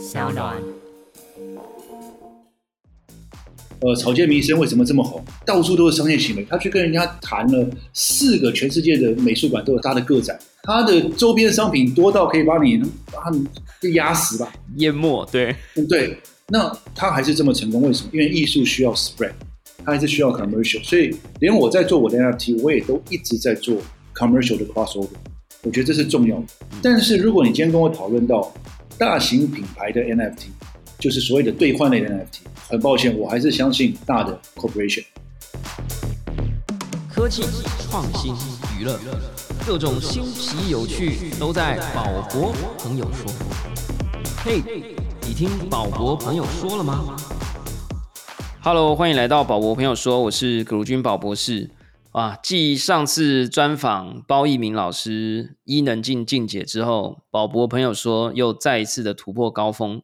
小暖。呃，草间弥生为什么这么红？到处都是商业行为。他去跟人家谈了四个全世界的美术馆都有他的个展，他的周边商品多到可以把你把他们压死吧，淹没。对，对？那他还是这么成功，为什么？因为艺术需要 spread，他还是需要 commercial。所以连我在做我的 NFT，我也都一直在做 commercial 的 crossover。我觉得这是重要的。但是如果你今天跟我讨论到大型品牌的 NFT，就是所谓的兑换类的 NFT。很抱歉，我还是相信大的 corporation。科技、创新、娱乐，各种新奇有趣都在宝博朋友说。嘿，你听宝博朋友说了吗？Hello，欢迎来到宝博朋友说，我是葛如君宝博士。啊，继上次专访包奕明老师伊能静静姐之后，宝博朋友说又再一次的突破高峰。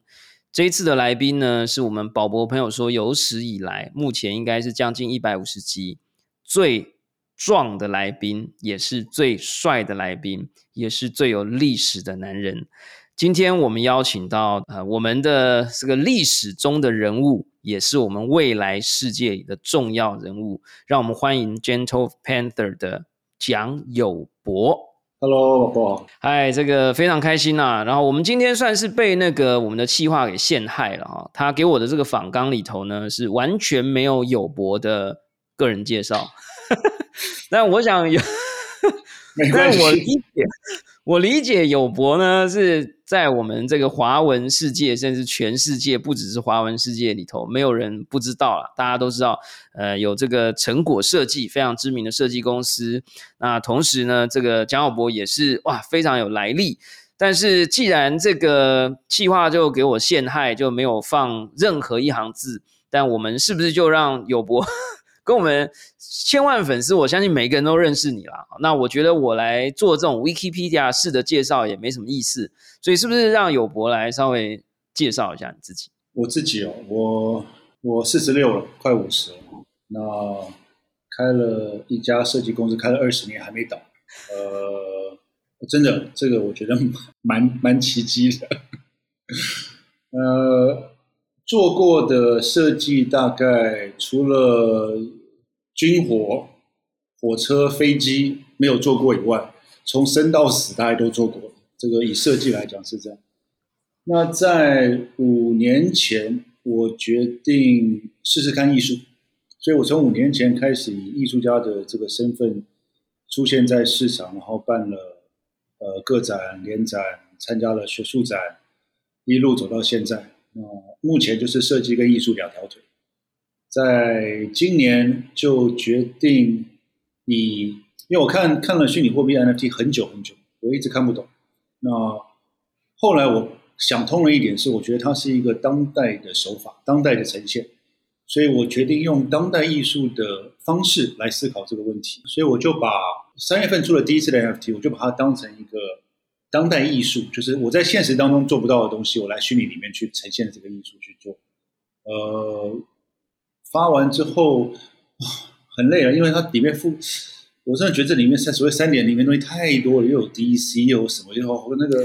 这一次的来宾呢，是我们宝博朋友说有史以来目前应该是将近一百五十集最壮的来宾，也是最帅的来宾，也是最有历史的男人。今天我们邀请到呃我们的这个历史中的人物，也是我们未来世界里的重要人物。让我们欢迎 Gentle Panther 的蒋友博。Hello，老婆。嗨，这个非常开心呐。然后我们今天算是被那个我们的气话给陷害了哈。他给我的这个访纲里头呢，是完全没有友博的个人介绍。但我想有，但我理解。我理解友博呢是在我们这个华文世界，甚至全世界，不只是华文世界里头，没有人不知道了。大家都知道，呃，有这个成果设计非常知名的设计公司。那同时呢，这个蒋友博也是哇非常有来历。但是既然这个计划就给我陷害，就没有放任何一行字，但我们是不是就让友博？跟我们千万粉丝，我相信每一个人都认识你了。那我觉得我来做这种 Wikipedia 式的介绍也没什么意思，所以是不是让友博来稍微介绍一下你自己？我自己哦，我我四十六了，快五十了。那开了一家设计公司，开了二十年还没倒。呃，真的，这个我觉得蛮蛮奇迹的。呃。做过的设计大概除了军火、火车、飞机没有做过以外，从生到死大家都做过。这个以设计来讲是这样。那在五年前，我决定试试看艺术，所以我从五年前开始以艺术家的这个身份出现在市场，然后办了呃个展、联展，参加了学术展，一路走到现在。那，目前就是设计跟艺术两条腿，在今年就决定以，因为我看看了虚拟货币 NFT 很久很久，我一直看不懂。那后来我想通了一点是，我觉得它是一个当代的手法，当代的呈现，所以我决定用当代艺术的方式来思考这个问题。所以我就把三月份出了第一次的 NFT，我就把它当成一个。当代艺术就是我在现实当中做不到的东西，我来虚拟里面去呈现这个艺术去做。呃，发完之后很累了，因为它里面附，我真的觉得这里面三所谓三点里面东西太多了，又有 DC 又有什么，又那个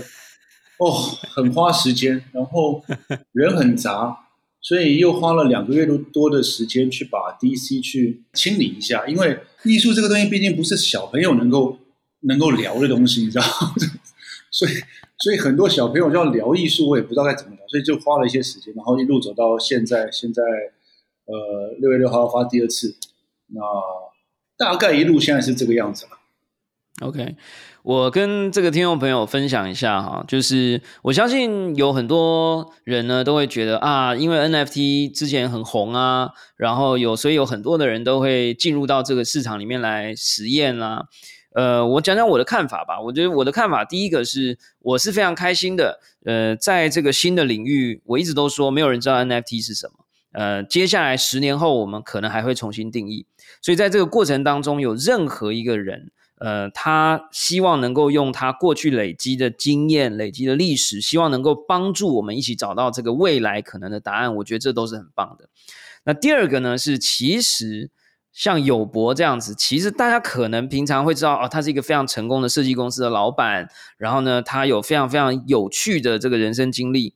哦，很花时间，然后人很杂，所以又花了两个月多多的时间去把 DC 去清理一下。因为艺术这个东西毕竟不是小朋友能够能够聊的东西，你知道。所以，所以很多小朋友要聊艺术，我也不知道该怎么聊，所以就花了一些时间，然后一路走到现在。现在，呃，六月六号发第二次，那大概一路现在是这个样子了。OK，我跟这个听众朋友分享一下哈，就是我相信有很多人呢都会觉得啊，因为 NFT 之前很红啊，然后有所以有很多的人都会进入到这个市场里面来实验啊。呃，我讲讲我的看法吧。我觉得我的看法，第一个是我是非常开心的。呃，在这个新的领域，我一直都说没有人知道 NFT 是什么。呃，接下来十年后，我们可能还会重新定义。所以在这个过程当中，有任何一个人，呃，他希望能够用他过去累积的经验、累积的历史，希望能够帮助我们一起找到这个未来可能的答案。我觉得这都是很棒的。那第二个呢，是其实。像友博这样子，其实大家可能平常会知道哦，他是一个非常成功的设计公司的老板，然后呢，他有非常非常有趣的这个人生经历。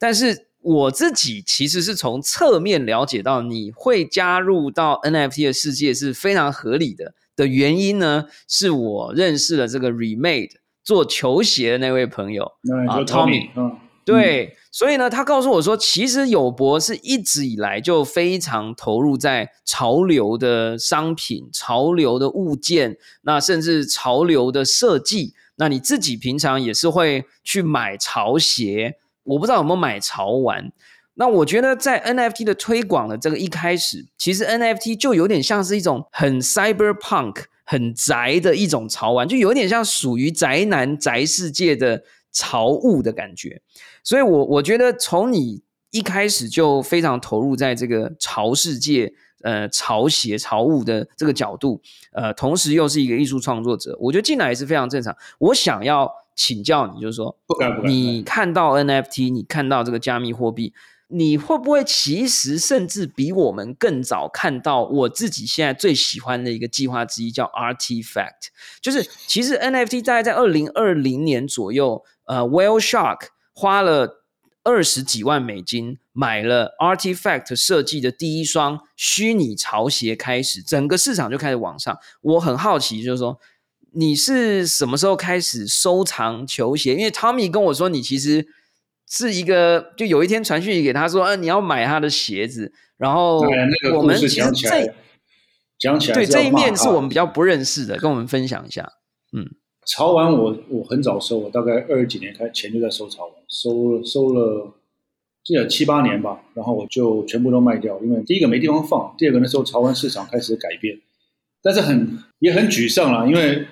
但是我自己其实是从侧面了解到，你会加入到 NFT 的世界是非常合理的。的原因呢，是我认识了这个 Remade 做球鞋的那位朋友啊，Tommy，嗯，对，所以呢，他告诉我说，其实友博是一直以来就非常投入在潮流的商品、潮流的物件，那甚至潮流的设计。那你自己平常也是会去买潮鞋，我不知道有没有买潮玩。那我觉得在 NFT 的推广的这个一开始，其实 NFT 就有点像是一种很 cyberpunk、很宅的一种潮玩，就有点像属于宅男宅世界的潮物的感觉。所以，我我觉得从你一开始就非常投入在这个潮世界、呃潮鞋、潮物的这个角度，呃，同时又是一个艺术创作者，我觉得进来也是非常正常。我想要请教你，就是说，你看到 NFT，你看到这个加密货币。你会不会其实甚至比我们更早看到我自己现在最喜欢的一个计划之一，叫 Artifact，就是其实 NFT 大概在二零二零年左右，呃，Whale Shark 花了二十几万美金买了 Artifact 设计的第一双虚拟潮鞋，开始整个市场就开始往上。我很好奇，就是说你是什么时候开始收藏球鞋？因为 Tommy 跟我说，你其实。是一个，就有一天传讯给他说，啊，你要买他的鞋子，然后我们其实这讲起来，对这一面是我们比较不认识的，跟我们分享一下。嗯，潮玩我我很早收，我大概二十几年开前就在收潮玩，收收了记得七八年吧，然后我就全部都卖掉，因为第一个没地方放，第二个那时候潮玩市场开始改变，但是很也很沮丧了，因为。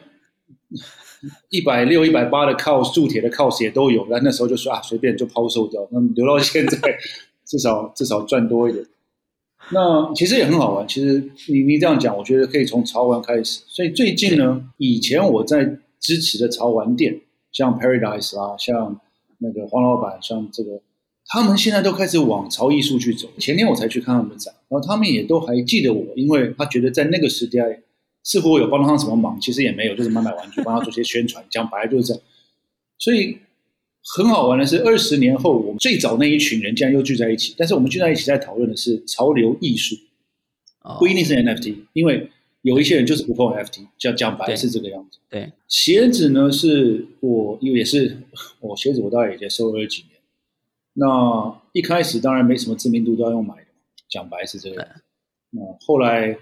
一百六、一百八的靠铸铁的靠也都有，但那时候就说啊，随便就抛售掉。那留到现在，至少至少赚多一点。那其实也很好玩。其实你你这样讲，我觉得可以从潮玩开始。所以最近呢，以前我在支持的潮玩店，像 Paradise 啦，像那个黄老板，像这个，他们现在都开始往潮艺术去走。前天我才去看他们的展，然后他们也都还记得我，因为他觉得在那个时代。似乎有帮他什么忙，其实也没有，就是买买玩具，帮他做些宣传。讲白了就是这样。所以很好玩的是，二十年后，我们最早那一群人竟然又聚在一起。但是我们聚在一起在讨论的是潮流艺术，不一定是 NFT，因为有一些人就是不碰 NFT。讲讲白是这个样子。对，鞋子呢是我因为也是我鞋子，我大概也在收了几年。那一开始当然没什么知名度，都要用买的。讲白是这个。那后来。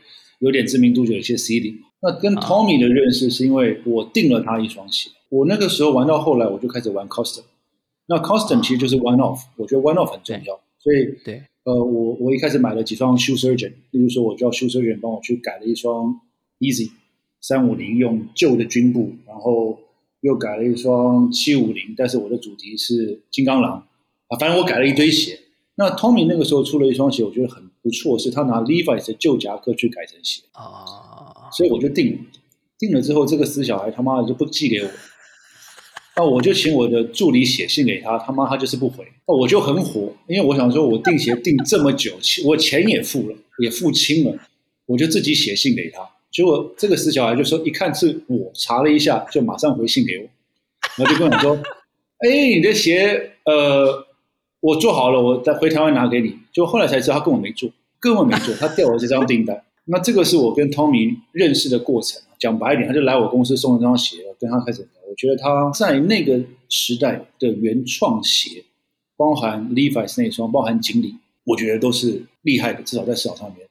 有点知名度就有一些 C D。那跟 Tommy 的认识是因为我订了他一双鞋。我那个时候玩到后来，我就开始玩 Custom。那 Custom 其实就是 One Off，我觉得 One Off 很重要。所以，对，呃，我我一开始买了几双 Shoe Surgeon，例如说我叫 Shoe Surgeon 帮我去改了一双 Easy 三五零，用旧的军布，然后又改了一双七五零，但是我的主题是金刚狼啊，反正我改了一堆鞋。那 Tommy 那个时候出了一双鞋，我觉得很不错，是他拿 Levi's 的旧夹克去改成鞋啊，所以我就定了。定了之后，这个死小孩他妈的就不寄给我，那我就请我的助理写信给他，他妈他就是不回，那我就很火，因为我想说我订鞋订这么久，我钱也付了，也付清了，我就自己写信给他。结果这个死小孩就说，一看是我，查了一下，就马上回信给我，然后就跟我说：“ 哎，你的鞋，呃。”我做好了，我再回台湾拿给你。就后来才知道他根本没做，根本没做，他掉了这张订单。那这个是我跟 Tommy 认识的过程。讲白一点，他就来我公司送了这双鞋，跟他开始聊。我觉得他在那个时代的原创鞋，包含 Levi's 那双，包含锦鲤，我觉得都是厉害的，至少在市场上面。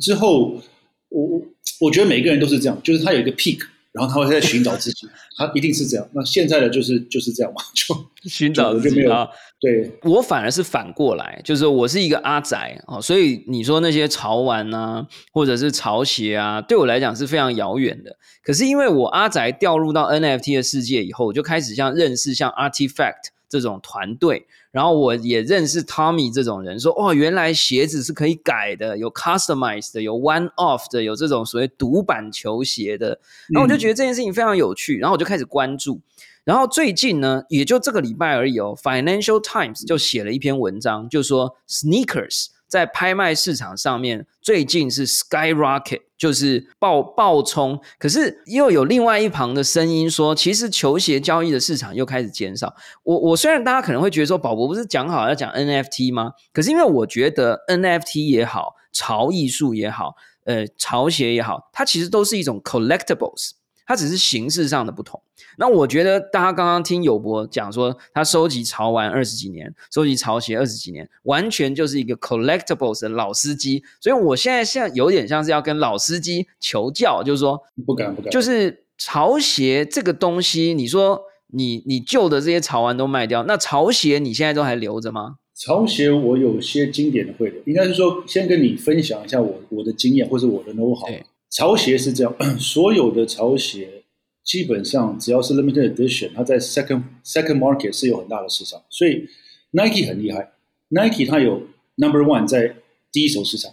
之后，我我我觉得每个人都是这样，就是他有一个 peak。然后他会在寻找自己，他一定是这样。那现在的就是就是这样嘛，就 寻找自己啊。对我反而是反过来，就是我是一个阿宅哦，所以你说那些潮玩啊，或者是潮鞋啊，对我来讲是非常遥远的。可是因为我阿宅掉入到 NFT 的世界以后，我就开始像认识像 Artifact。这种团队，然后我也认识 Tommy 这种人，说哦，原来鞋子是可以改的，有 customized 的，有 one off 的，有这种所谓独版球鞋的。然后我就觉得这件事情非常有趣，然后我就开始关注。然后最近呢，也就这个礼拜而已哦，Financial Times 就写了一篇文章，就说 sneakers 在拍卖市场上面最近是 skyrocket，就是爆爆冲。可是又有另外一旁的声音说，其实球鞋交易的市场又开始减少。我我虽然大家可能会觉得说，宝博不是讲好要讲 NFT 吗？可是因为我觉得 NFT 也好，潮艺术也好，呃，潮鞋也好，它其实都是一种 collectibles。它只是形式上的不同。那我觉得大家刚刚听友博讲说，他收集潮玩二十几年，收集潮鞋二十几年，完全就是一个 collectibles 的老司机。所以我现在现在有点像是要跟老司机求教，就是说不敢不敢，就是潮鞋这个东西，你说你你旧的这些潮玩都卖掉，那潮鞋你现在都还留着吗？潮鞋我有些经典的会留，应该是说先跟你分享一下我我的经验或者我的 know how。潮鞋是这样，所有的潮鞋基本上只要是 limited edition，它在 second second market 是有很大的市场。所以 Nike 很厉害，Nike 它有 number one 在第一手市场，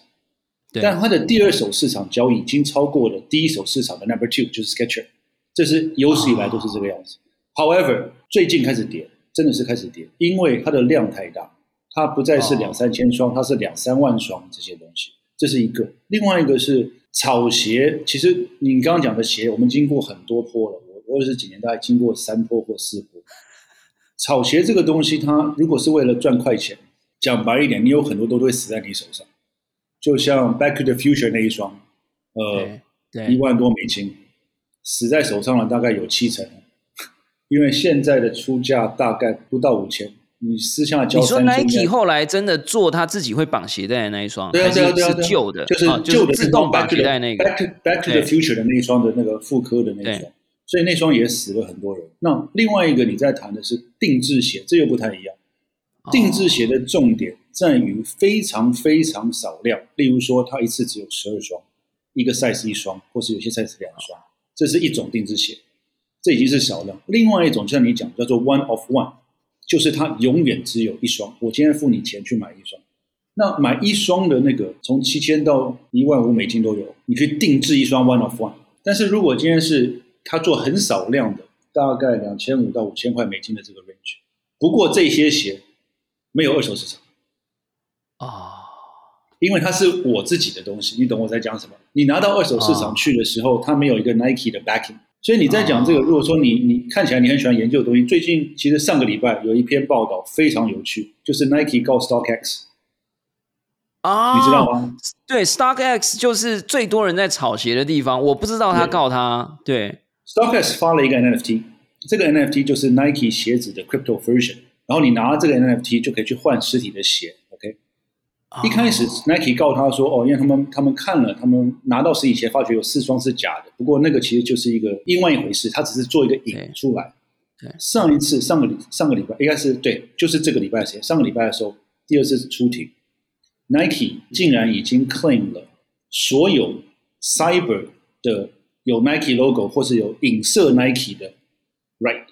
但它的第二手市场交易已经超过了第一手市场的 number two，就是 Skechers，这是有史以来都是这个样子。However，最近开始跌，真的是开始跌，因为它的量太大，它不再是两三千双，它是两三万双这些东西，这是一个。另外一个是。草鞋其实你刚刚讲的鞋，我们经过很多坡了。我我也是几年大概经过三坡或四坡。草鞋这个东西，它如果是为了赚快钱，讲白一点，你有很多都会死在你手上。就像 Back to the Future 那一双，呃，一万多美金，死在手上了大概有七成，因为现在的出价大概不到五千。你私下交，你说 Nike 后来真的做他自己会绑鞋带的那一双，对啊对啊对啊，旧的，就是旧的自动绑鞋带那个，Back to Back to the Future 的那一双的那个复刻的那一双，所以那双也死了很多人。那另外一个你在谈的是定制鞋，这又不太一样。定制鞋的重点在于非常非常少量，例如说它一次只有十二双，一个 size 一双，或是有些 size 两双，这是一种定制鞋，这已经是少量。另外一种像你讲叫做 One of One。就是它永远只有一双，我今天付你钱去买一双，那买一双的那个从七千到一万五美金都有，你可以定制一双 one of one。但是如果今天是他做很少量的，大概两千五到五千块美金的这个 range，不过这些鞋没有二手市场啊，因为它是我自己的东西，你懂我在讲什么？你拿到二手市场去的时候，它没有一个 Nike 的 backing。所以你在讲这个，如果说你你看起来你很喜欢研究的东西，最近其实上个礼拜有一篇报道非常有趣，就是 Nike 告 StockX 啊，你知道吗？对，StockX 就是最多人在炒鞋的地方，我不知道他告他。对，StockX 发了一个 NFT，这个 NFT 就是 Nike 鞋子的 Crypto Version，然后你拿这个 NFT 就可以去换实体的鞋。一开始 Nike 告他说：“哦，因为他们他们看了，他们拿到实体鞋，发觉有四双是假的。不过那个其实就是一个另外一回事，他只是做一个引出来。上一次上个礼上个礼拜应该是对，就是这个礼拜的时间。上个礼拜的时候，第二次出庭，Nike 竟然已经 claim 了所有 Cyber 的有 Nike logo 或是有影射 Nike 的 right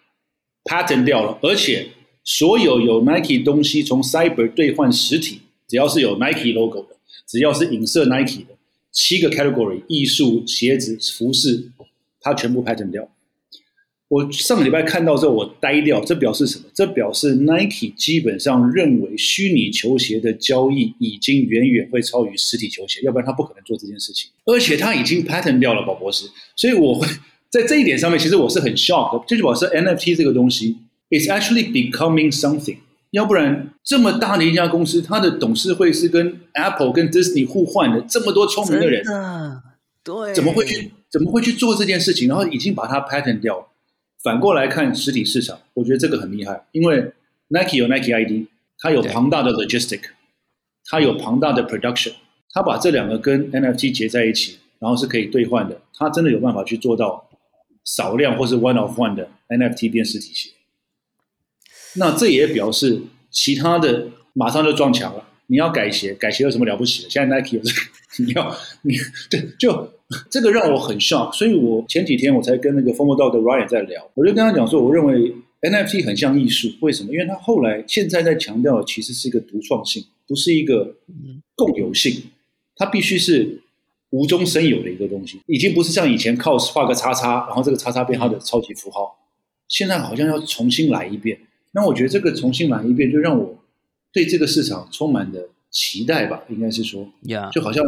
patent 掉了，而且所有有 Nike 东西从 Cyber 兑换实体。”只要是有 Nike logo 的，只要是影射 Nike 的，七个 category，艺术、鞋子、服饰，它全部 pattern 掉。我上个礼拜看到之后，我呆掉。这表示什么？这表示 Nike 基本上认为虚拟球鞋的交易已经远远会超于实体球鞋，要不然他不可能做这件事情。而且他已经 pattern 掉了，宝博士。所以我会在这一点上面，其实我是很 shock。这就表示 NFT 这个东西，is actually becoming something。要不然这么大的一家公司，它的董事会是跟 Apple、跟 Disney 互换的，这么多聪明的人，对，怎么会去怎么会去做这件事情？然后已经把它 patent 掉。反过来看实体市场，我觉得这个很厉害，因为 Nike 有 Nike ID，它有庞大的 logistic，它有庞大的 production，它把这两个跟 NFT 结在一起，然后是可以兑换的，它真的有办法去做到少量或是 one of one 的 NFT 变实体鞋。那这也表示其他的马上就撞墙了。你要改鞋，改鞋有什么了不起的？现在 Nike 有这个，你要你对，就这个让我很 shock。所以我前几天我才跟那个 Formal Dog 的 Ryan 在聊，我就跟他讲说，我认为 NFT 很像艺术，为什么？因为他后来现在在强调，其实是一个独创性，不是一个共有性，它必须是无中生有的一个东西，已经不是像以前靠画个叉叉，然后这个叉叉变它的超级符号，现在好像要重新来一遍。那我觉得这个重新来一遍，就让我对这个市场充满的期待吧，应该是说，呀就好像，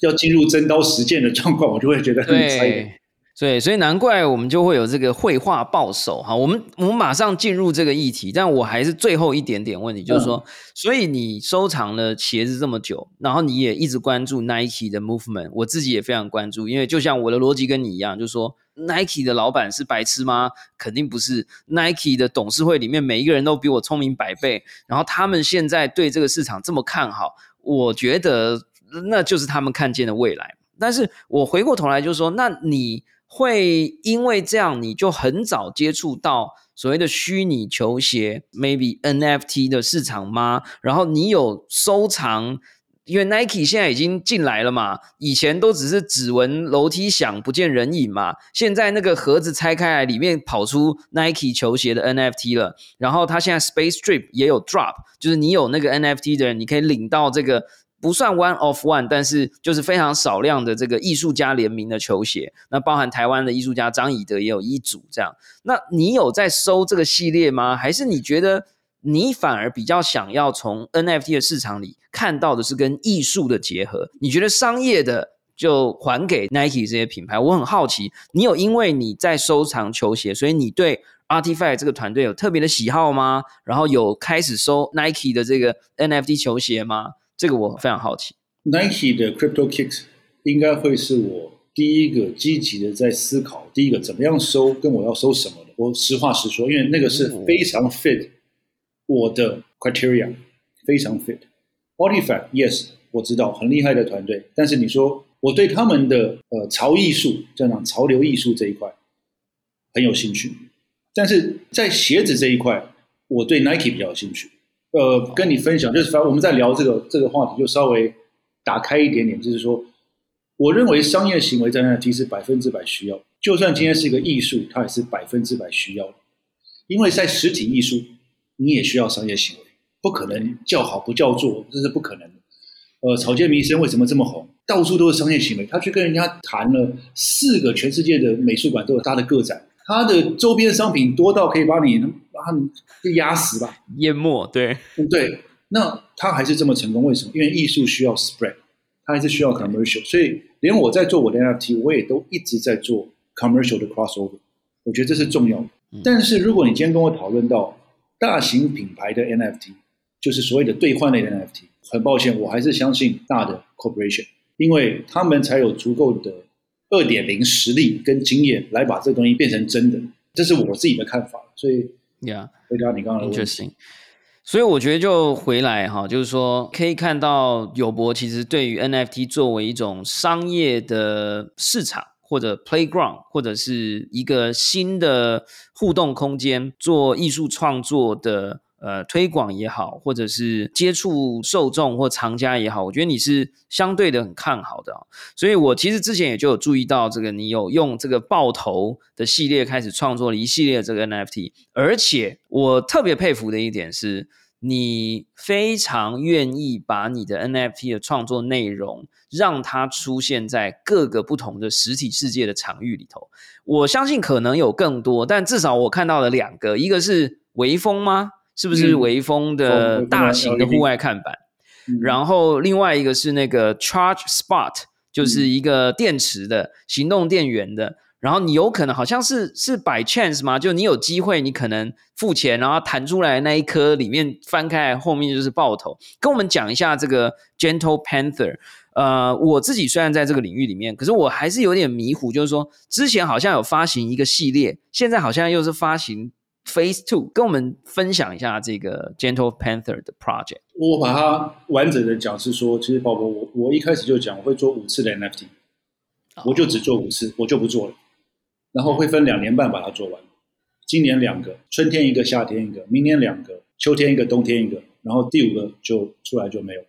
要进入真刀实剑的状况，我就会觉得很 excited。对。对，所以难怪我们就会有这个绘画报手哈。我们我们马上进入这个议题，但我还是最后一点点问题，就是说，所以你收藏了鞋子这么久，然后你也一直关注 Nike 的 movement，我自己也非常关注，因为就像我的逻辑跟你一样，就是说 Nike 的老板是白痴吗？肯定不是。Nike 的董事会里面每一个人都比我聪明百倍，然后他们现在对这个市场这么看好，我觉得那就是他们看见的未来。但是我回过头来就是说，那你。会因为这样，你就很早接触到所谓的虚拟球鞋，maybe NFT 的市场吗？然后你有收藏，因为 Nike 现在已经进来了嘛，以前都只是指纹楼梯响不见人影嘛，现在那个盒子拆开来，里面跑出 Nike 球鞋的 NFT 了。然后它现在 Space Strip 也有 Drop，就是你有那个 NFT 的人，你可以领到这个。不算 one of one，但是就是非常少量的这个艺术家联名的球鞋，那包含台湾的艺术家张以德也有一组这样。那你有在收这个系列吗？还是你觉得你反而比较想要从 NFT 的市场里看到的是跟艺术的结合？你觉得商业的就还给 Nike 这些品牌？我很好奇，你有因为你在收藏球鞋，所以你对 Artifact 这个团队有特别的喜好吗？然后有开始收 Nike 的这个 NFT 球鞋吗？这个我非常好奇。Nike 的 Crypto Kicks 应该会是我第一个积极的在思考，第一个怎么样收，跟我要收什么的。我实话实说，因为那个是非常 fit 我的 criteria，非常 fit。Artifact Yes，我知道很厉害的团队，但是你说我对他们的呃潮艺术这样潮流艺术这一块很有兴趣，但是在鞋子这一块，我对 Nike 比较有兴趣。呃，跟你分享，就是反正我们在聊这个这个话题，就稍微打开一点点，就是说，我认为商业行为在那其实百分之百需要，就算今天是一个艺术，它也是百分之百需要，因为在实体艺术，你也需要商业行为，不可能叫好不叫座，这是不可能的。呃，草间弥生为什么这么红？到处都是商业行为，他去跟人家谈了四个全世界的美术馆都有他的个展，他的周边商品多到可以把你。把他们给压死吧，淹没，对，对，那它还是这么成功，为什么？因为艺术需要 spread，它还是需要 commercial，所以连我在做我的 NFT，我也都一直在做 commercial 的 crossover，我觉得这是重要的。但是如果你今天跟我讨论到大型品牌的 NFT，就是所谓的兑换类的 NFT，很抱歉，我还是相信大的 corporation，因为他们才有足够的二点零实力跟经验来把这东西变成真的，这是我自己的看法，所以。Yeah，回答你刚刚的问题。所以我觉得就回来哈，就是说可以看到友博其实对于 NFT 作为一种商业的市场或者 playground，或者是一个新的互动空间，做艺术创作的。呃，推广也好，或者是接触受众或藏家也好，我觉得你是相对的很看好的。所以我其实之前也就有注意到，这个你有用这个爆头的系列开始创作了一系列这个 NFT，而且我特别佩服的一点是，你非常愿意把你的 NFT 的创作内容让它出现在各个不同的实体世界的场域里头。我相信可能有更多，但至少我看到了两个，一个是微风吗？是不是微风的大型的户外看板？然后另外一个是那个 Charge Spot，就是一个电池的行动电源的。然后你有可能好像是是 by chance 吗？就你有机会，你可能付钱，然后弹出来那一颗里面翻开后面就是爆头。跟我们讲一下这个 Gentle Panther。呃，我自己虽然在这个领域里面，可是我还是有点迷糊，就是说之前好像有发行一个系列，现在好像又是发行。Phase Two，跟我们分享一下这个 Gentle Panther 的 project。我把它完整的讲是说，其实宝宝，我我一开始就讲我会做五次的 NFT，我就只做五次，我就不做了。然后会分两年半把它做完。今年两个，春天一个，夏天一个，明年两个，秋天一个，冬天一个，然后第五个就出来就没有。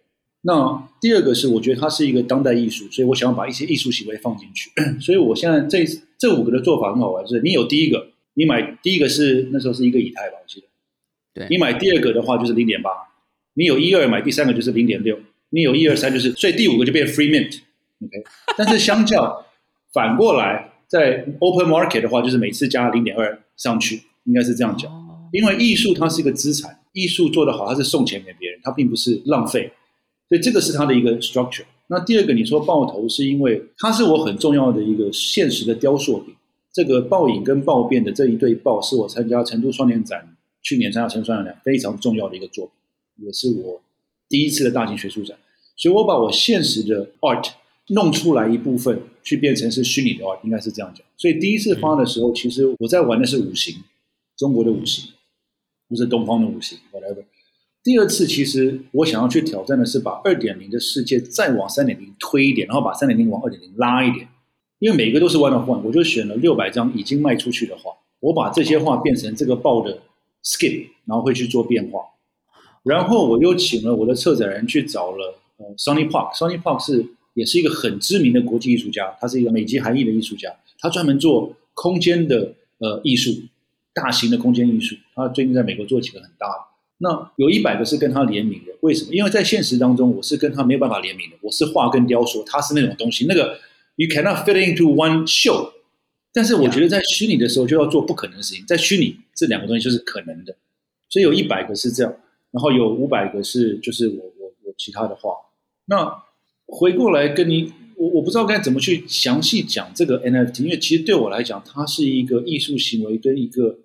那第二个是我觉得它是一个当代艺术，所以我想要把一些艺术行为放进去。所以我现在这这五个的做法很好玩，就是你有第一个。你买第一个是那时候是一个以太吧，我记得。对。你买第二个的话就是零点八，你有一二买第三个就是零点六，你有一二三就是，所以第五个就变 free mint，OK。但是相较反过来，在 open market 的话，就是每次加零点二上去，应该是这样讲。因为艺术它是一个资产，艺术做得好，它是送钱给别人，它并不是浪费。所以这个是它的一个 structure。那第二个，你说爆头是因为它是我很重要的一个现实的雕塑品。这个爆影跟爆变的这一对爆，是我参加成都双年展去年参加成都双年展非常重要的一个作品，也是我第一次的大型学术展。所以我把我现实的 art 弄出来一部分，去变成是虚拟的 art，应该是这样讲。所以第一次发的时候，其实我在玩的是五行，中国的五行，不是东方的五行，whatever。第二次，其实我想要去挑战的是把二点零的世界再往三点零推一点，然后把三点零往二点零拉一点。因为每个都是 one of one，我就选了六百张已经卖出去的画，我把这些画变成这个报的 skin，然后会去做变化。然后我又请了我的策展人去找了呃 Sonny Park，Sonny Park 是也是一个很知名的国际艺术家，他是一个美籍韩裔的艺术家，他专门做空间的呃艺术，大型的空间艺术。他最近在美国做几个很大的。那有一百个是跟他联名的，为什么？因为在现实当中，我是跟他没有办法联名的。我是画跟雕塑，他是那种东西，那个 you cannot fit into one show。但是我觉得在虚拟的时候就要做不可能的事情，在虚拟这两个东西就是可能的。所以有一百个是这样，然后有五百个是就是我我我其他的话。那回过来跟你，我我不知道该怎么去详细讲这个 NFT，因为其实对我来讲，它是一个艺术行为跟一个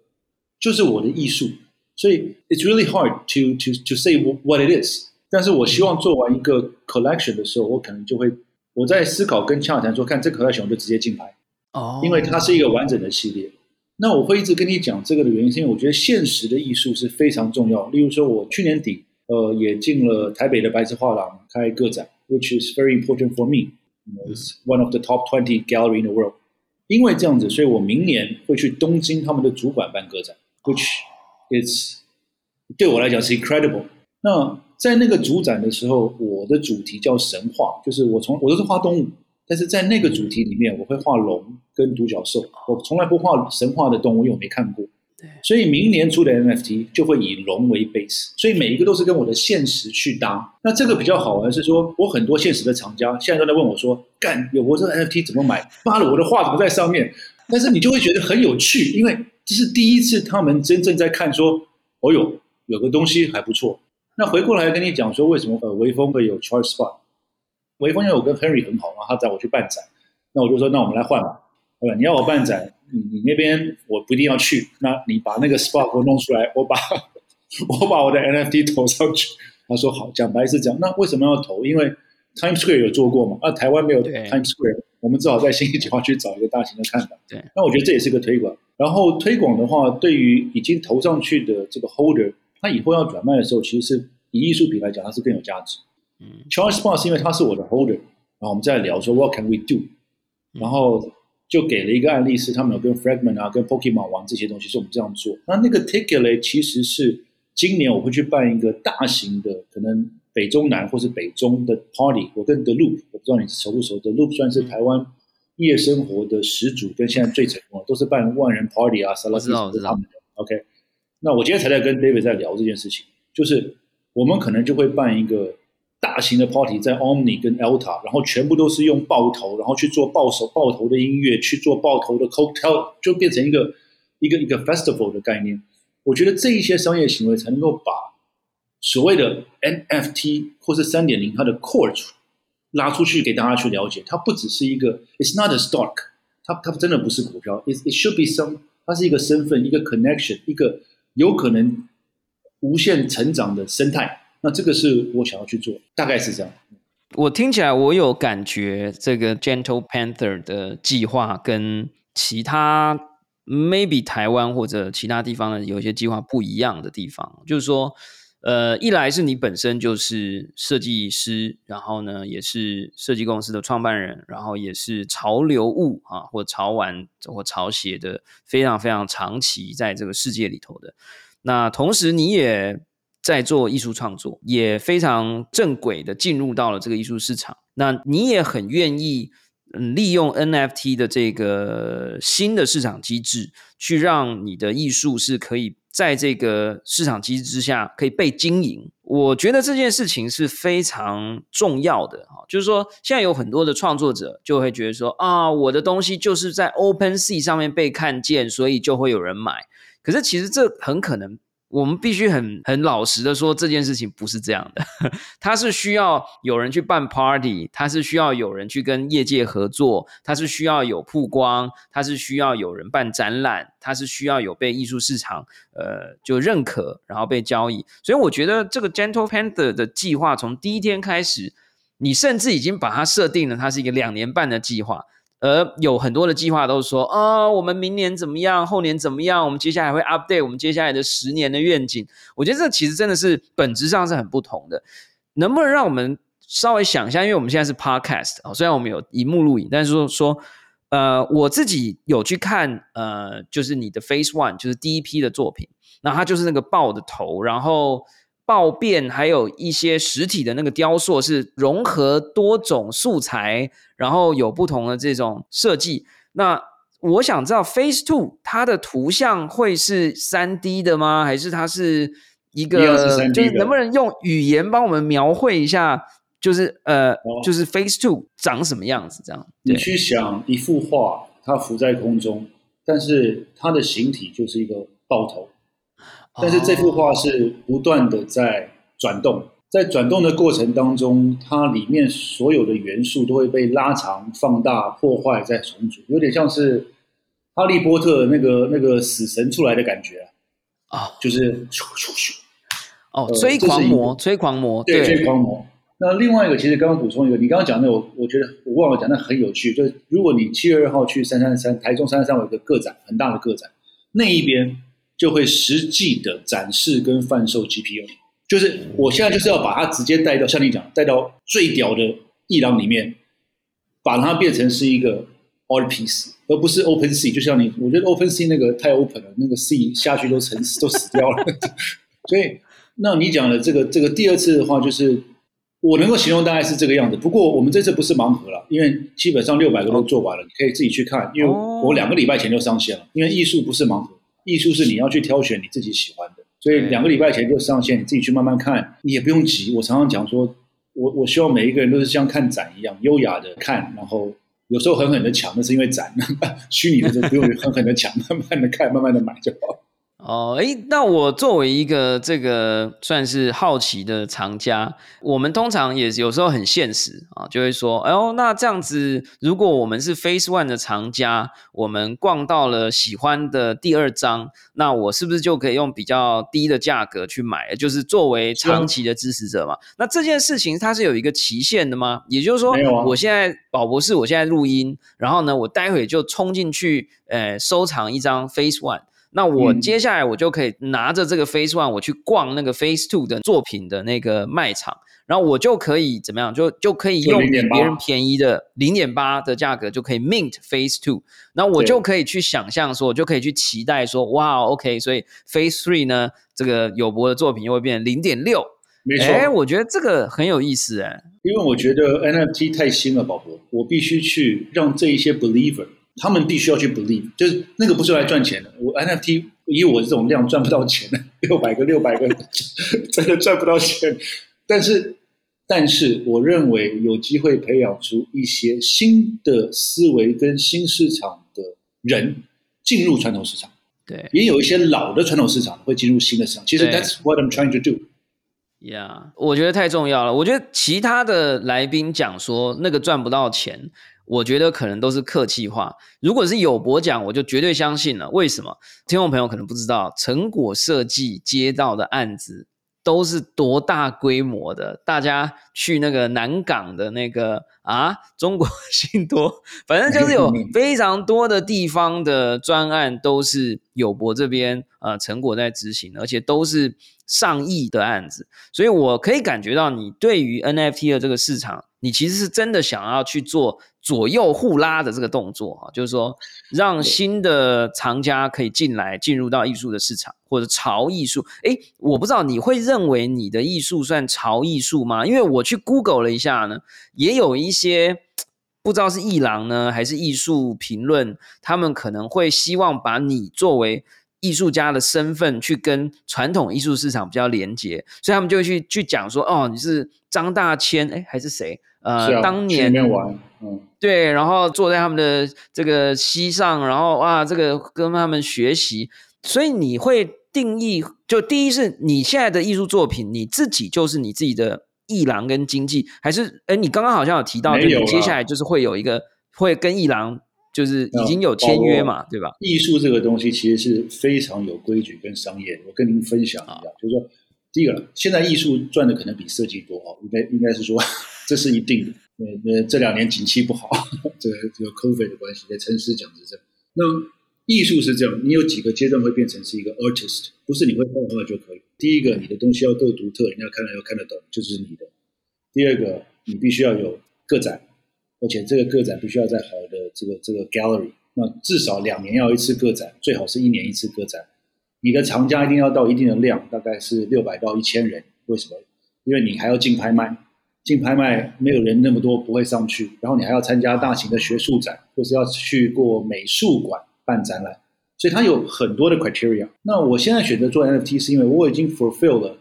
就是我的艺术。所以，it's really hard to to to say what it is。但是我希望做完一个 collection 的时候，我可能就会我在思考跟洽谈说，看这 collection 我就直接竞拍哦，因为它是一个完整的系列。那我会一直跟你讲这个的原因，是因为我觉得现实的艺术是非常重要。例如说，我去年底呃也进了台北的白纸画廊开个展，which is very important for me. It's one of the top twenty gallery in the world. 因为这样子，所以我明年会去东京他们的主管办个展，which It's 对我来讲是 incredible。那在那个主展的时候，我的主题叫神话，就是我从我都是画动物，但是在那个主题里面，我会画龙跟独角兽。我从来不画神话的动物，因为我没看过。所以明年出的 NFT 就会以龙为 base，所以每一个都是跟我的现实去搭。那这个比较好玩是说，我很多现实的厂家现在都在问我说：“干，有我这个 NFT 怎么买？妈的，我的画怎么在上面？”但是你就会觉得很有趣，因为。这是第一次，他们真正在看说，哦哟，有个东西还不错。那回过来跟你讲说，为什么呃，微风会有 Charge Spot？微风因为我跟 Henry 很好，然后他找我去办展，那我就说，那我们来换吧，对吧？你要我办展，你你那边我不一定要去，那你把那个 Spot 给我弄出来，我把我把我的 NFT 投上去。他说好，讲白是讲，那为什么要投？因为 Times Square 有做过嘛，啊，台湾没有 Times Square，我们只好在新一计划去找一个大型的看板。对，那我觉得这也是个推广。然后推广的话，对于已经投上去的这个 holder，他以后要转卖的时候，其实是以艺术品来讲，它是更有价值。嗯，Charles Spa 是因为他是我的 holder，然后我们在聊说 What can we do？然后就给了一个案例，是他们有跟 Fragment 啊、跟 Pokemon 玩这些东西，是我们这样做。那那个 ticket 其实是今年我会去办一个大型的，可能北中南或是北中的 party。我跟 The Loop，我不知道你熟不熟，The Loop 算是台湾。夜生活的始祖跟现在最成功的都是办万人 party 啊，沙拉蒂是他们的。OK，那我今天才在跟 David 在聊这件事情，就是我们可能就会办一个大型的 party 在 Omni 跟 Alta，然后全部都是用爆头，然后去做爆手爆头的音乐，去做爆头的 cocktail，就变成一个一个一个 festival 的概念。我觉得这一些商业行为才能够把所谓的 NFT 或是三点零它的 core 拉出去给大家去了解，它不只是一个，it's not a stock，它它真的不是股票，it it should be some，它是一个身份，一个 connection，一个有可能无限成长的生态。那这个是我想要去做，大概是这样。我听起来我有感觉，这个 Gentle Panther 的计划跟其他 maybe 台湾或者其他地方的有些计划不一样的地方，就是说。呃，一来是你本身就是设计师，然后呢，也是设计公司的创办人，然后也是潮流物啊，或潮玩或潮鞋的非常非常长期在这个世界里头的。那同时你也在做艺术创作，也非常正轨的进入到了这个艺术市场。那你也很愿意嗯利用 NFT 的这个新的市场机制，去让你的艺术是可以。在这个市场机制之下，可以被经营。我觉得这件事情是非常重要的哈。就是说，现在有很多的创作者就会觉得说啊，我的东西就是在 Open Sea 上面被看见，所以就会有人买。可是其实这很可能我们必须很很老实的说，这件事情不是这样的。它是需要有人去办 party，它是需要有人去跟业界合作，它是需要有曝光，它是需要有人办展览，它是需要有被艺术市场呃就认可，然后被交易。所以我觉得这个 Gentle Panther 的计划从第一天开始，你甚至已经把它设定了，它是一个两年半的计划。而有很多的计划都是说，啊，我们明年怎么样，后年怎么样？我们接下来会 update 我们接下来的十年的愿景。我觉得这其实真的是本质上是很不同的。能不能让我们稍微想一下？因为我们现在是 podcast 啊，虽然我们有荧幕录影，但是说说，呃，我自己有去看，呃，就是你的 Phase One，就是第一批的作品，那它就是那个豹的头，然后。爆变，还有一些实体的那个雕塑是融合多种素材，然后有不同的这种设计。那我想知道，Face Two 它的图像会是三 D 的吗？还是它是一个？就是能不能用语言帮我们描绘一下？就是呃，就是 Face Two 长什么样子？这样你去想一幅画，它浮在空中，但是它的形体就是一个爆头。但是这幅画是不断的在转动，在转动的过程当中，它里面所有的元素都会被拉长、放大、破坏、再重组，有点像是哈利波特那个那个死神出来的感觉啊，就是咻咻咻，哦，追狂魔，追狂魔，对，追狂魔。那另外一个，其实刚刚补充一个，你刚刚讲的，我我觉得我忘了讲，那很有趣，就是如果你七月二号去三三三台中三三三有一个个展，很大的个展，那一边。就会实际的展示跟贩售 GPU，就是我现在就是要把它直接带到，像你讲，带到最屌的艺廊里面，把它变成是一个 art piece，而不是 Open Sea。就像你，我觉得 Open Sea 那个太 open 了，那个 sea 下去都沉死，都死掉了。所以，那你讲的这个这个第二次的话，就是我能够形容大概是这个样子。不过我们这次不是盲盒了，因为基本上六百个都做完了，你可以自己去看。因为我两个礼拜前就上线了，因为艺术不是盲盒。艺术是你要去挑选你自己喜欢的，所以两个礼拜前就上线，你自己去慢慢看，你也不用急。我常常讲说，我我希望每一个人都是像看展一样，优雅的看，然后有时候狠狠的抢，那是因为展；虚拟的就不用狠狠的抢，慢慢的看，慢慢的买就好。哦，哎，那我作为一个这个算是好奇的藏家，我们通常也有时候很现实啊，就会说，哎呦，那这样子，如果我们是 Face One 的藏家，我们逛到了喜欢的第二张，那我是不是就可以用比较低的价格去买？就是作为长期的支持者嘛？那这件事情它是有一个期限的吗？也就是说，我现在宝博士，我现在录音，然后呢，我待会就冲进去，呃，收藏一张 Face One。那我接下来我就可以拿着这个 Face One，我去逛那个 Face Two 的作品的那个卖场，然后我就可以怎么样？就就可以用比别人便宜的零点八的价格就可以 Mint Face Two，那我就可以去想象说，我就可以去期待说，哇，OK，所以 Face Three 呢，这个友博的作品又会变成零点六，没错。哎，我觉得这个很有意思哎，因为我觉得 NFT 太新了，宝博，我必须去让这一些 Believer。他们必须要去 believe，就是那个不是来赚钱的。我 NFT 以我这种量赚不到钱的，六百个六百个真的赚不到钱。但是，但是我认为有机会培养出一些新的思维跟新市场的人进入传统市场。对，也有一些老的传统市场会进入新的市场。其实 that's what I'm trying to do。Yeah，我觉得太重要了。我觉得其他的来宾讲说那个赚不到钱。我觉得可能都是客气话。如果是有博奖，我就绝对相信了。为什么？听众朋友可能不知道，成果设计接到的案子都是多大规模的？大家去那个南港的那个啊，中国 信托，反正就是有 非常多的地方的专案都是有博这边呃成果在执行，而且都是上亿的案子。所以我可以感觉到你对于 NFT 的这个市场。你其实是真的想要去做左右互拉的这个动作啊，就是说让新的藏家可以进来，进入到艺术的市场或者潮艺术。诶，我不知道你会认为你的艺术算潮艺术吗？因为我去 Google 了一下呢，也有一些不知道是艺廊呢还是艺术评论，他们可能会希望把你作为艺术家的身份去跟传统艺术市场比较连接，所以他们就去去讲说，哦，你是张大千，哎，还是谁？呃，当年嗯，对，然后坐在他们的这个膝上，然后哇，这个跟他们学习，所以你会定义，就第一是你现在的艺术作品，你自己就是你自己的艺廊跟经济，还是哎，你刚刚好像有提到，就你接下来就是会有一个会跟艺廊就是已经有签约嘛，对吧？艺术这个东西其实是非常有规矩跟商业，我跟您分享一下，就是说，第一个，现在艺术赚的可能比设计多哦，应该应该是说这是一定的。呃呃，这两年景气不好，这个这个 COVID 的关系，在城市讲是这样。那艺术是这样，你有几个阶段会变成是一个 artist，不是你会画画就可以。第一个，你的东西要够独特，人家看了要看得懂，就是你的。第二个，你必须要有个展，而且这个个展必须要在好的这个这个 gallery，那至少两年要一次个展，最好是一年一次个展。你的藏家一定要到一定的量，大概是六百到一千人。为什么？因为你还要进拍卖。进拍卖没有人那么多不会上去，然后你还要参加大型的学术展，或是要去过美术馆办展览，所以它有很多的 criteria。那我现在选择做 NFT 是因为我已经 fulfill 了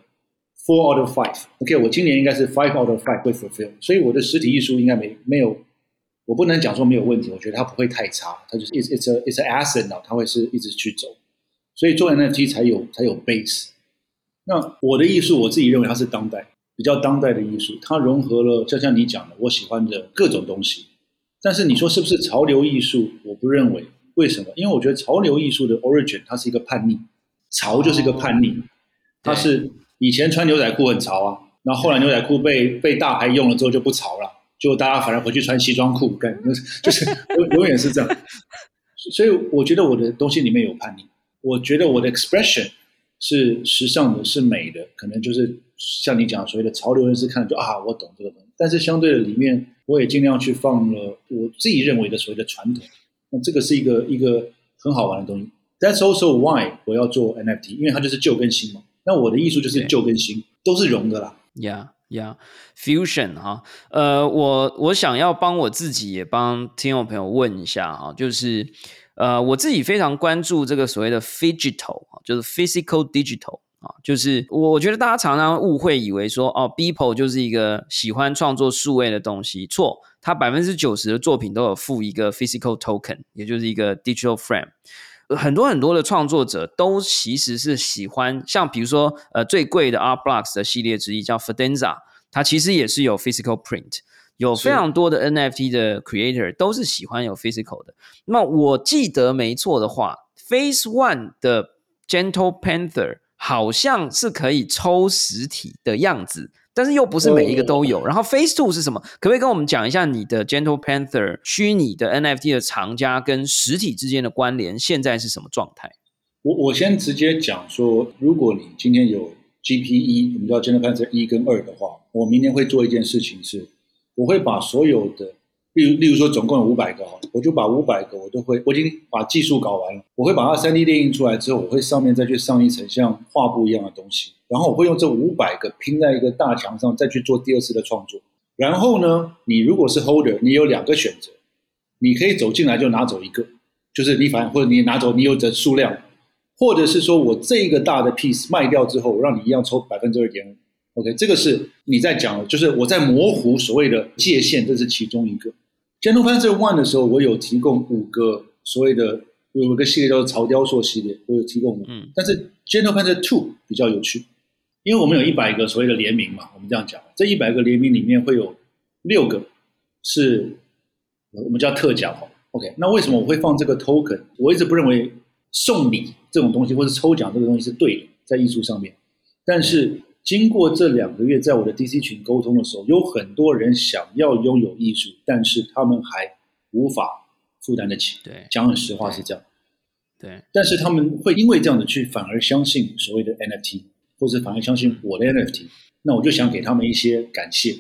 four out of five。OK，我今年应该是 five out of five 会 fulfill，所以我的实体艺术应该没没有，我不能讲说没有问题，我觉得它不会太差，它就是 it's it's a it's a asset 啊，它会是一直去走，所以做 NFT 才有才有 base。那我的艺术，我自己认为它是当代。比较当代的艺术，它融合了，就像你讲的，我喜欢的各种东西。但是你说是不是潮流艺术？我不认为。为什么？因为我觉得潮流艺术的 origin 它是一个叛逆，潮就是一个叛逆。它是以前穿牛仔裤很潮啊，然后后来牛仔裤被被大牌用了之后就不潮了，就大家反而回去穿西装裤，干就是 永永远是这样。所以我觉得我的东西里面有叛逆，我觉得我的 expression 是时尚的，是美的，可能就是。像你讲所谓的潮流人士看就啊，我懂这个东西，但是相对的里面，我也尽量去放了我自己认为的所谓的传统。那这个是一个一个很好玩的东西。That's also why 我要做 NFT，因为它就是旧跟新嘛。那我的艺术就是旧跟新都是融的啦。Yeah, yeah, fusion 哈。呃，我我想要帮我自己也帮听众朋友问一下哈，就是呃，我自己非常关注这个所谓的 phygital，就是 physical digital。啊，就是我觉得大家常常误会以为说哦，Beeple 就是一个喜欢创作数位的东西，错，它百分之九十的作品都有附一个 physical token，也就是一个 digital frame。很多很多的创作者都其实是喜欢，像比如说呃最贵的 Art Blocks 的系列之一叫 Fidenza，它其实也是有 physical print，有非常多的 NFT 的 creator 都是喜欢有 physical 的。那我记得没错的话，Phase One 的 Gentle Panther。好像是可以抽实体的样子，但是又不是每一个都有。然后 Face Two 是什么？可不可以跟我们讲一下你的 Gentle Panther 虚拟的 NFT 的藏家跟实体之间的关联现在是什么状态？我我先直接讲说，如果你今天有 GP 一，我们叫 Gentle Panther 一跟二的话，我明天会做一件事情，是我会把所有的。例如，例如说，总共有五百个哈，我就把五百个我都会，我已经把技术搞完了。我会把它三 D 列印出来之后，我会上面再去上一层像画布一样的东西，然后我会用这五百个拼在一个大墙上，再去做第二次的创作。然后呢，你如果是 holder，你有两个选择，你可以走进来就拿走一个，就是你反或者你拿走你有的数量，或者是说我这一个大的 piece 卖掉之后，我让你一样抽百分之二点五。OK，这个是你在讲，就是我在模糊所谓的界限，这是其中一个。Gentle Panther One 的时候，我有提供五个所谓的有一个系列叫做曹雕塑系列，我有提供。嗯，但是 Gentle Panther Two 比较有趣，因为我们有一百个所谓的联名嘛，我们这样讲，这一百个联名里面会有六个是我们叫特奖哈。OK，那为什么我会放这个 token？我一直不认为送礼这种东西或者抽奖这个东西是对的，在艺术上面，但是。经过这两个月，在我的 DC 群沟通的时候，有很多人想要拥有艺术，但是他们还无法负担得起。对，讲很实话是这样。对，但是他们会因为这样子去反而相信所谓的 NFT，或者反而相信我的 NFT。那我就想给他们一些感谢。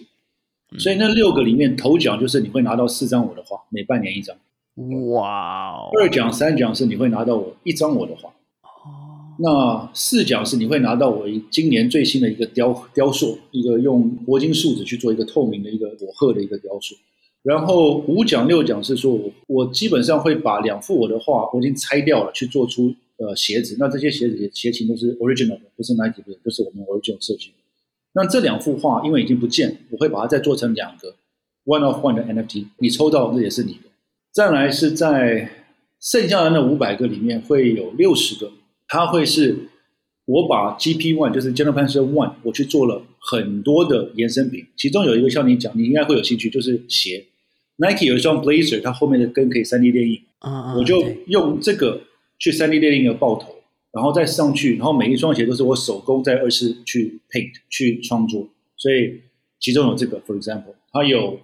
所以那六个里面，头奖就是你会拿到四张我的画，每半年一张。哇哦！二奖、三奖是你会拿到我一张我的画。那四奖是你会拿到我一今年最新的一个雕雕塑，一个用铂金树脂去做一个透明的一个火鹤的一个雕塑。然后五奖六奖是说我我基本上会把两幅我的画我已经拆掉了，去做出呃鞋子。那这些鞋子鞋型都是 original 的，不是 Nike 的，都是我们 original 设计。那这两幅画因为已经不见，我会把它再做成两个 one of one 的 NFT，你抽到那也是你的。再来是在剩下的那五百个里面会有六十个。它会是我把 GP One 就是 General Panzer One，我去做了很多的延伸品，其中有一个像你讲，你应该会有兴趣，就是鞋。Nike 有一双 Blazer，它后面的跟可以 3D 列印，我就用这个去 3D 列印一个爆头，然后再上去，然后每一双鞋都是我手工在二次去 paint 去创作，所以其中有这个，for example，它有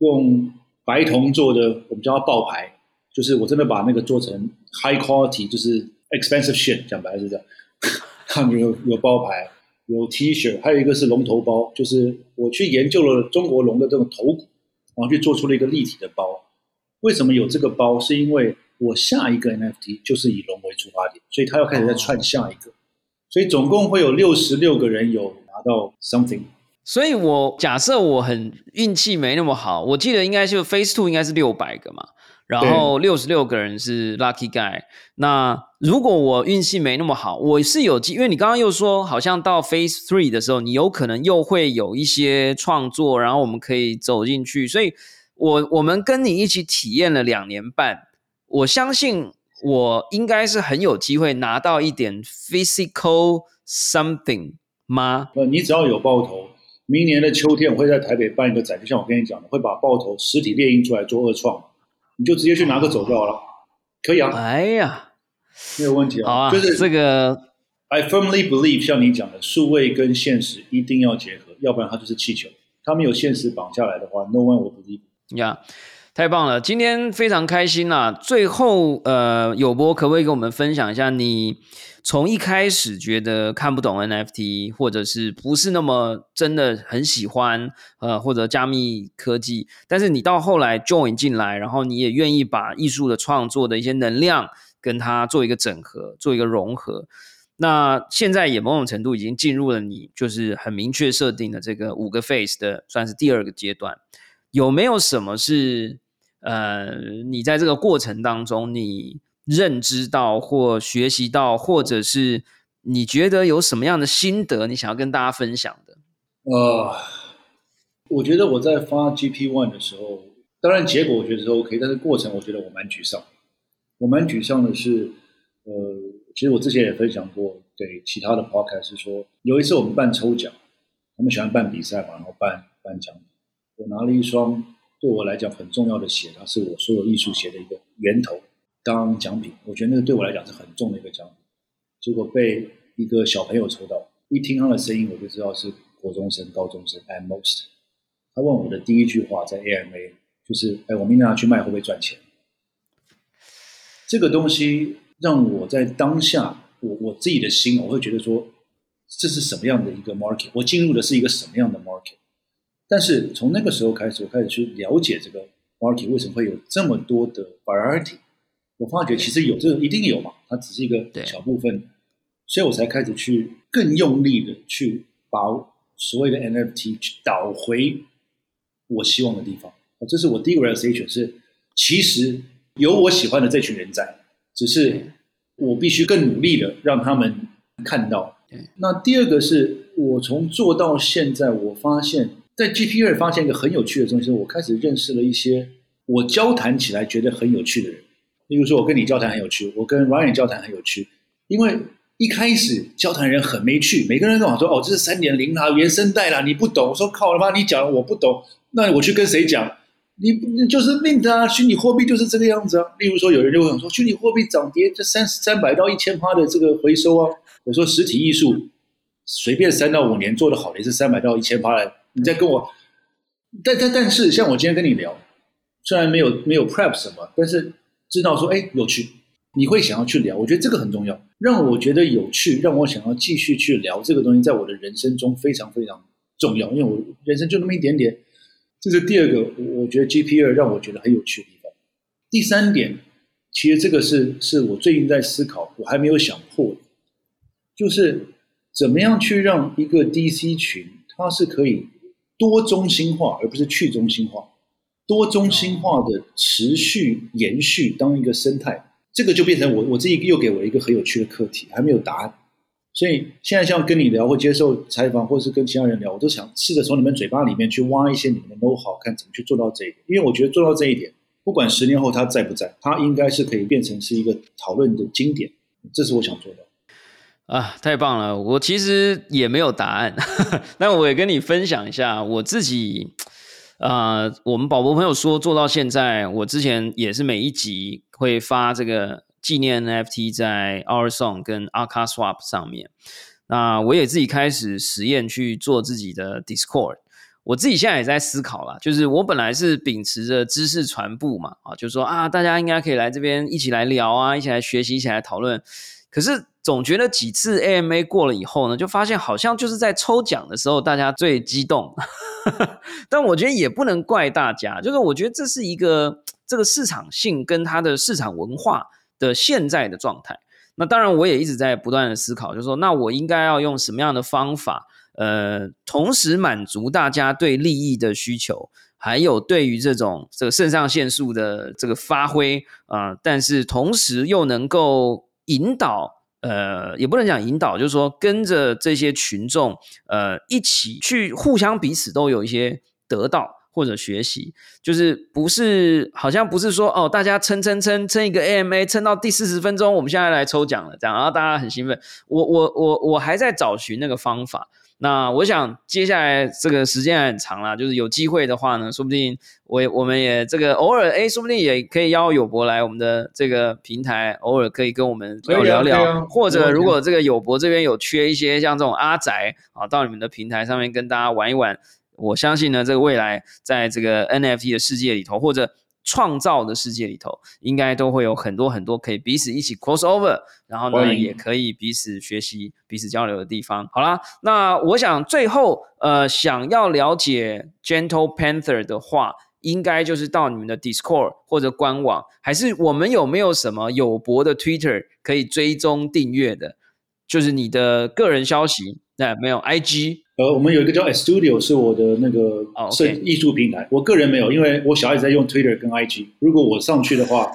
用白铜做的，我们叫它爆牌，就是我真的把那个做成 high quality，就是 expensive shit，讲白是这样。看有有包牌，有 T 恤，还有一个是龙头包，就是我去研究了中国龙的这种头骨，然后去做出了一个立体的包。为什么有这个包？是因为我下一个 NFT 就是以龙为出发点，所以他要开始在串下一个，所以总共会有六十六个人有拿到 something。所以我假设我很运气没那么好，我记得应该就 Face Two 应该是六百个嘛。然后六十六个人是 lucky guy。那如果我运气没那么好，我是有机，因为你刚刚又说，好像到 phase three 的时候，你有可能又会有一些创作，然后我们可以走进去。所以，我我们跟你一起体验了两年半，我相信我应该是很有机会拿到一点 physical something 吗？呃，你只要有爆头，明年的秋天我会在台北办一个展，就像我跟你讲的，会把爆头实体列印出来做二创。你就直接去拿个走就好了，可以啊。哎呀，没有问题啊。好啊，就是这个，I firmly believe，像你讲的，数位跟现实一定要结合，要不然它就是气球。他们有现实绑下来的话，No one will believe。呀，太棒了，今天非常开心啦。最后，呃，有波可不可以跟我们分享一下你？从一开始觉得看不懂 NFT，或者是不是那么真的很喜欢，呃，或者加密科技，但是你到后来 join 进来，然后你也愿意把艺术的创作的一些能量跟它做一个整合，做一个融合。那现在也某种程度已经进入了你就是很明确设定的这个五个 phase 的算是第二个阶段。有没有什么是呃，你在这个过程当中你？认知到或学习到，或者是你觉得有什么样的心得，你想要跟大家分享的？呃，我觉得我在发 GP One 的时候，当然结果我觉得是 OK，但是过程我觉得我蛮沮丧。我蛮沮丧的是，呃，其实我之前也分享过给其他的 Podcast 是说，有一次我们办抽奖，他们喜欢办比赛嘛，然后办颁奖，我拿了一双对我来讲很重要的鞋，它是我所有艺术鞋的一个源头。当奖品，我觉得那个对我来讲是很重的一个奖品。结果被一个小朋友抽到，一听他的声音，我就知道是国中生、高中生。At most，他问我的第一句话在 AMA 就是：“哎，我明天拿去卖会不会赚钱？”这个东西让我在当下，我我自己的心，我会觉得说，这是什么样的一个 market？我进入的是一个什么样的 market？但是从那个时候开始，我开始去了解这个 market 为什么会有这么多的 variety。我发觉其实有这个一定有嘛，它只是一个小部分，所以我才开始去更用力的去把所谓的 NFT 去导回我希望的地方。这是我第一个 realization 是，其实有我喜欢的这群人在，只是我必须更努力的让他们看到。那第二个是我从做到现在，我发现，在 GP 二发现一个很有趣的东西，我开始认识了一些我交谈起来觉得很有趣的人。例如说，我跟你交谈很有趣，我跟 Ryan 交谈很有趣，因为一开始交谈人很没趣，每个人跟我说：“哦，这是三点零啊，原生代啦，你不懂。”我说：“靠他妈，你讲我不懂，那我去跟谁讲？你你就是 Mint 啊，虚拟货币就是这个样子啊。”例如说，有人就会想说：“虚拟货币涨跌这三三百到一千趴的这个回收啊。”我说：“实体艺术随便三到五年做的好的也是三百到一千趴的。”你在跟我，但但但是像我今天跟你聊，虽然没有没有 Prep 什么，但是。知道说，哎，有趣，你会想要去聊，我觉得这个很重要，让我觉得有趣，让我想要继续去聊这个东西，在我的人生中非常非常重要，因为我人生就那么一点点。这是第二个，我觉得 GP 二让我觉得很有趣的地方。第三点，其实这个是是我最近在思考，我还没有想破，就是怎么样去让一个 DC 群，它是可以多中心化，而不是去中心化。多中心化的持续延续当一个生态，这个就变成我我自己又给我一个很有趣的课题，还没有答案。所以现在像跟你聊或接受采访，或者是跟其他人聊，我都想试着从你们嘴巴里面去挖一些你们的 know how，看怎么去做到这一点。因为我觉得做到这一点，不管十年后他在不在，他应该是可以变成是一个讨论的经典。这是我想做的。啊，太棒了！我其实也没有答案，但我也跟你分享一下我自己。呃，我们宝博朋友说做到现在，我之前也是每一集会发这个纪念 NFT 在 Our Song 跟 Aka Swap 上面。那我也自己开始实验去做自己的 Discord。我自己现在也在思考了，就是我本来是秉持着知识传播嘛，啊，就说啊，大家应该可以来这边一起来聊啊，一起来学习，一起来讨论。可是总觉得几次 AMA 过了以后呢，就发现好像就是在抽奖的时候大家最激动，但我觉得也不能怪大家，就是我觉得这是一个这个市场性跟它的市场文化的现在的状态。那当然我也一直在不断的思考，就是说那我应该要用什么样的方法，呃，同时满足大家对利益的需求，还有对于这种这个肾上腺素的这个发挥啊，但是同时又能够。引导，呃，也不能讲引导，就是说跟着这些群众，呃，一起去互相彼此都有一些得到或者学习，就是不是好像不是说哦，大家撑撑撑撑一个 AMA，撑到第四十分钟，我们现在来抽奖了，这样，然后大家很兴奋，我我我我还在找寻那个方法。那我想接下来这个时间很长了，就是有机会的话呢，说不定我我们也这个偶尔哎，说不定也可以邀友博来我们的这个平台，偶尔可以跟我们聊聊，或者如果这个友博这边有缺一些像这种阿宅啊，到你们的平台上面跟大家玩一玩，我相信呢，这个未来在这个 NFT 的世界里头，或者创造的世界里头，应该都会有很多很多可以彼此一起 cross over，然后呢，也可以彼此学习、彼此交流的地方。好啦，那我想最后呃，想要了解 Gentle Panther 的话，应该就是到你们的 Discord 或者官网，还是我们有没有什么有博的 Twitter 可以追踪订阅的？就是你的个人消息，那没有 IG。呃，我们有一个叫 Studio，是我的那个设艺术平台。我个人没有，因为我小孩子在用 Twitter 跟 IG。如果我上去的话。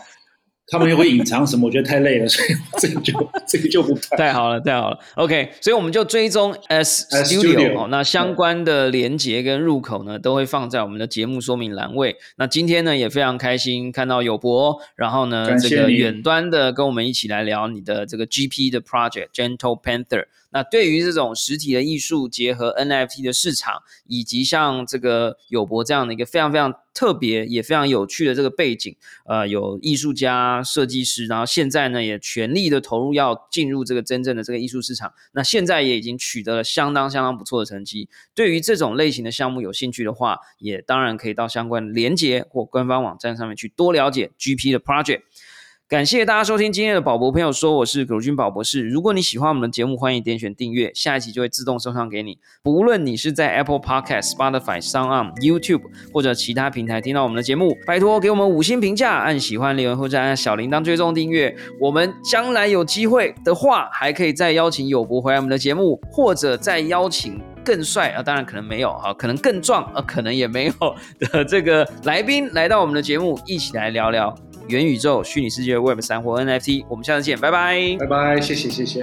他们又会隐藏什么？我觉得太累了，所以这个就这个就不太太好了，太好了。OK，所以我们就追踪 S Studio 哦，那相关的连接跟入口呢，都会放在我们的节目说明栏位。那今天呢，也非常开心看到有博，然后呢，这个远端的跟我们一起来聊你的这个 GP 的 project Gentle Panther。那对于这种实体的艺术结合 NFT 的市场，以及像这个友博这样的一个非常非常特别也非常有趣的这个背景，呃，有艺术家、设计师，然后现在呢也全力的投入要进入这个真正的这个艺术市场。那现在也已经取得了相当相当不错的成绩。对于这种类型的项目有兴趣的话，也当然可以到相关的连接或官方网站上面去多了解 GP 的 project。感谢大家收听今天的宝博朋友说，我是葛军宝博士。如果你喜欢我们的节目，欢迎点选订阅，下一期就会自动送上给你。不论你是在 Apple Podcast、Spotify、Sound、YouTube 或者其他平台听到我们的节目，拜托给我们五星评价，按喜欢留言或者按小铃铛追踪订阅。我们将来有机会的话，还可以再邀请友博回来我们的节目，或者再邀请更帅啊，当然可能没有哈，可能更壮啊，可能也没有的这个来宾来到我们的节目，一起来聊聊。元宇宙、虚拟世界、Web 三或 NFT，我们下次见，拜拜，拜拜，谢谢，谢谢。